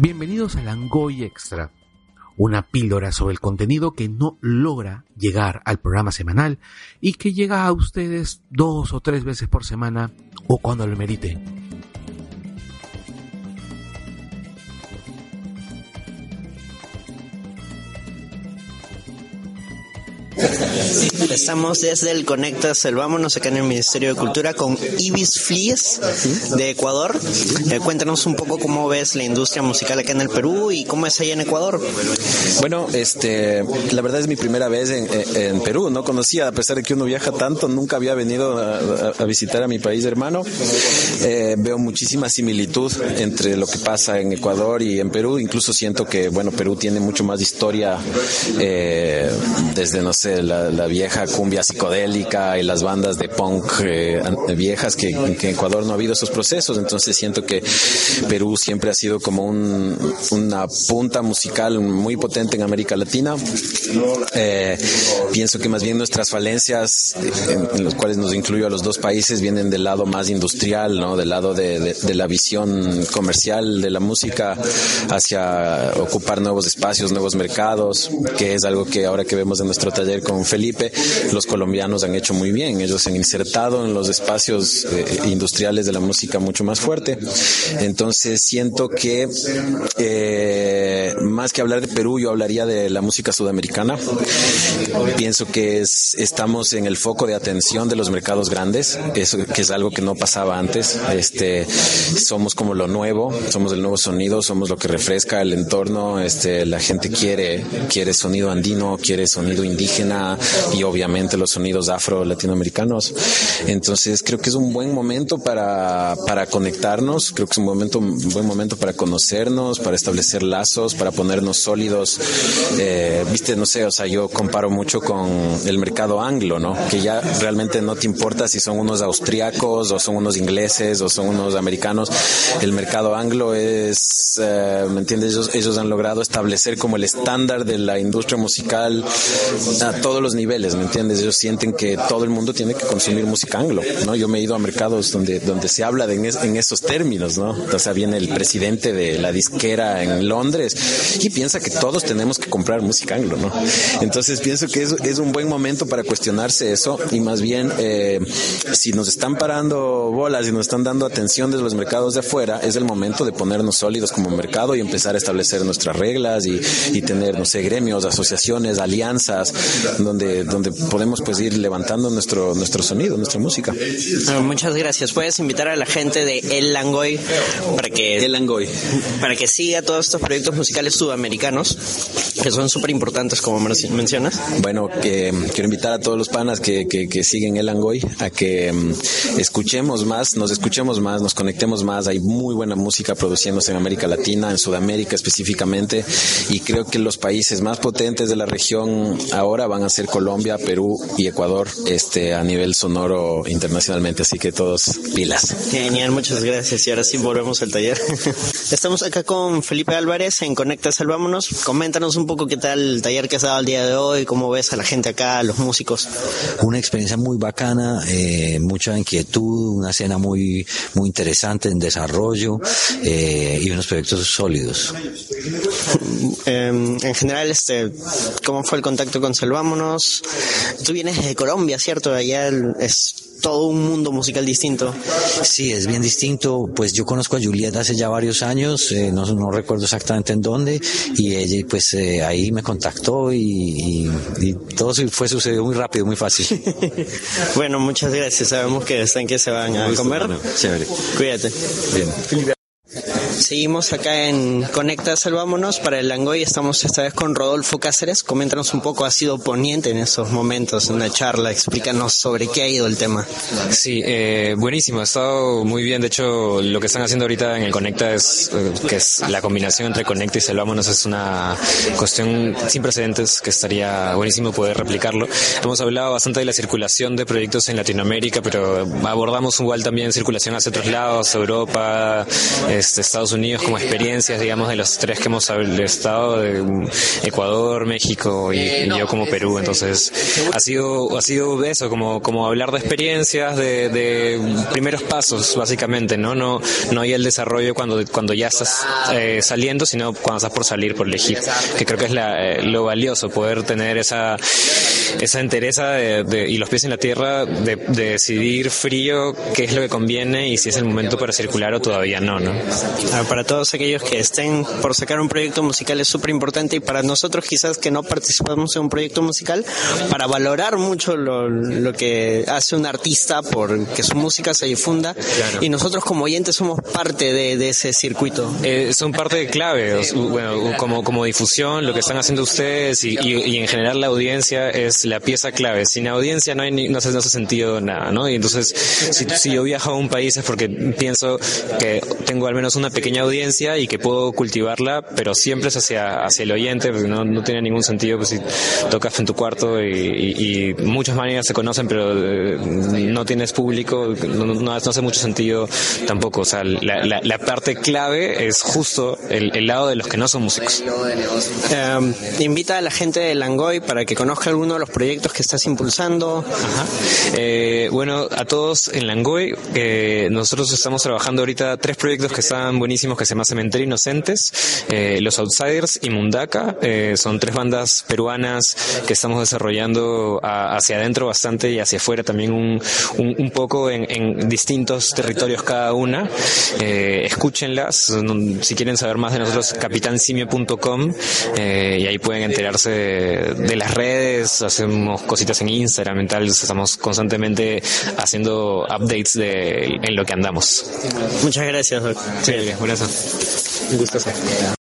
Bienvenidos a Langoy Extra, una píldora sobre el contenido que no logra llegar al programa semanal y que llega a ustedes dos o tres veces por semana o cuando lo merite. Estamos desde el Conecta Selvámonos acá en el Ministerio de Cultura con Ibis Flies de Ecuador. Eh, cuéntanos un poco cómo ves la industria musical acá en el Perú y cómo es allá en Ecuador. Bueno, este, la verdad es mi primera vez en, Perú. No conocía, a pesar de que uno viaja tanto, nunca había venido a, visitar a mi país hermano. Eh, veo muchísima similitud entre lo que pasa en Ecuador y en Perú. Incluso siento que, bueno, Perú tiene mucho más historia eh, desde, no sé, la, vieja cumbia psicodélica y las bandas de punk eh, viejas que, en Ecuador no ha habido esos procesos. Entonces siento que Perú siempre ha sido como una punta musical muy potente en América Latina. Eh, pienso que más bien nuestras falencias, en, en, los cuales nos incluyo a los dos países, vienen del lado más industrial, ¿no? Del lado de, de la visión comercial de la música hacia ocupar nuevos espacios, nuevos mercados, que es algo que ahora que vemos en nuestro taller con Felipe, los colombianos han hecho muy bien. Ellos se han insertado en los espacios eh, industriales de la música mucho más fuerte. Entonces siento que eh, más que hablar de Perú, yo hablaría de la música sudamericana. Pienso que es, estamos en el foco de atención de los mercados grandes, eso que es algo que no pasaba antes. Este, somos como lo nuevo, somos el nuevo sonido, somos lo que refresca el entorno. Este, la gente quiere, quiere sonido andino, quiere sonido indígena y obviamente los sonidos afro-latinoamericanos. Entonces creo que es un buen momento para, para conectarnos, creo que es un, momento, un buen momento para conocernos, para establecer lazos, para ponernos sólidos. Eh, Viste, no sé, o sea, yo comparo mucho con el mercado anglo, ¿no? Que ya realmente no te importa si son unos austriacos o son unos ingleses o son unos americanos. El mercado anglo es, eh, ¿me entiendes? Ellos, ellos han logrado establecer como el estándar de la industria musical a todos los niveles, ¿me entiendes? Ellos sienten que todo el mundo tiene que consumir música anglo, ¿no? Yo me he ido a mercados donde, donde se habla de en, esos términos, ¿no? O sea, viene el presidente de la disquera en Londres y piensa que todos tenemos que comprar música anglo, ¿no? Entonces pienso que es, un buen momento para cuestionarse eso y más bien eh, si nos están parando bolas y nos están dando atención desde los mercados de afuera, es el momento de ponernos sólidos como mercado y empezar a establecer nuestras reglas y, y tener, no sé, gremios, asociaciones, alianzas, donde, donde podemos pues ir levantando nuestro, nuestro sonido, nuestra música. muchas gracias. Puedes invitar a la gente de El Langoy para que, El Langoy. para que siga todos estos proyectos musicales sudamericanos que son súper importantes como mencionas. Bueno, que quiero invitar a todos los panas que, que, siguen El Langoy a que mm, escuchemos más, nos escuchemos más, nos conectemos más. Hay muy buena música produciéndose en América Latina, en Sudamérica específicamente, y creo que los países más potentes de la región ahora van a ser Colombia, Perú y Ecuador este, a nivel sonoro internacionalmente. Así que todos pilas. Genial, muchas gracias. Y ahora sí volvemos al taller. Estamos acá con Felipe Álvarez en Conecta Salvámonos. Coméntanos un poco qué tal el taller que has dado el día de hoy, cómo ves a la gente acá, a los músicos. Una experiencia muy bacana, eh, mucha inquietud, una escena muy, muy interesante en desarrollo eh, y unos proyectos sólidos. Em, en general, este, ¿cómo fue el contacto con Salvámonos? Tú vienes de Colombia, ¿cierto? Allá es todo un mundo musical distinto. Sí, es bien distinto. Pues yo conozco a Julieta hace ya varios años, eh, no, no, recuerdo exactamente en dónde, y ella pues eh, ahí me contactó y, y, todo fue sucedió muy rápido, muy fácil. bueno, muchas gracias. Sabemos que están que se van a comer. chévere. Cuídate. Bien. Seguimos acá en Conecta Salvámonos para el Langoy. Estamos esta vez con Rodolfo Cáceres. Coméntanos un poco, ha sido poniente en esos momentos en la charla. Explícanos sobre qué ha ido el tema. Sí, eh, buenísimo. Ha estado muy bien. De hecho, lo que están haciendo ahorita en el Conecta es eh, que es la combinación entre Conecta y Salvámonos es una cuestión sin precedentes que estaría buenísimo poder replicarlo. Hemos hablado bastante de la circulación de proyectos en Latinoamérica, pero abordamos igual también circulación hacia otros lados, Europa, este, Estados Estados Unidos como experiencias, digamos, de los tres que hemos estado, de Ecuador, México y, yo como Perú. Entonces, ha sido, ha sido eso, como, como hablar de experiencias, de, primeros pasos, básicamente, ¿no? No, no hay el desarrollo cuando, cuando ya estás eh, saliendo, sino cuando estás por salir, por elegir, que creo que es eh, lo valioso, poder tener esa, esa entereza de, y los pies en la tierra de, decidir frío qué es lo que conviene y si es el momento para circular o todavía no, ¿no? Para todos aquellos que estén por sacar un proyecto musical es súper importante y para nosotros quizás que no participamos en un proyecto musical, para valorar mucho lo, lo que hace un artista por que su música se difunda y nosotros como oyentes somos parte de, de ese circuito. Eh, son parte clave, bueno, como, como difusión, lo que están haciendo ustedes y, y, en general la audiencia es la pieza clave. Sin audiencia no, hay no, hace, no hace sentido nada, ¿no? Y entonces, si, si yo viajo a un país es porque pienso que tengo al menos una pequeña audiencia y que puedo cultivarla, pero siempre es hacia, hacia el oyente, porque no, no tiene ningún sentido pues, si tocas en tu cuarto y, y, muchas maneras se conocen, pero eh, no tienes público, no, no, hace mucho sentido tampoco. O sea, la, la, la parte clave es justo el, el, lado de los que no son músicos. Em, invita a la gente de Langoy para que conozca alguno de los proyectos que estás impulsando. Ajá. Eh, bueno, a todos en Langoy, eh, nosotros estamos trabajando ahorita tres proyectos que están buenísimos que se llaman Cementerio Inocentes, eh, Los Outsiders y Mundaka. Eh, son tres bandas peruanas que estamos desarrollando a, hacia adentro bastante y hacia afuera también un, un, un poco en, en, distintos territorios cada una. Eh, escúchenlas. Si quieren saber más de nosotros, capitansimio.com eh, y ahí pueden enterarse de, de, las redes. Hacemos cositas en Instagram, en tal. Estamos constantemente haciendo updates de en lo que andamos. Muchas gracias, Sí, gracias. Un gusto.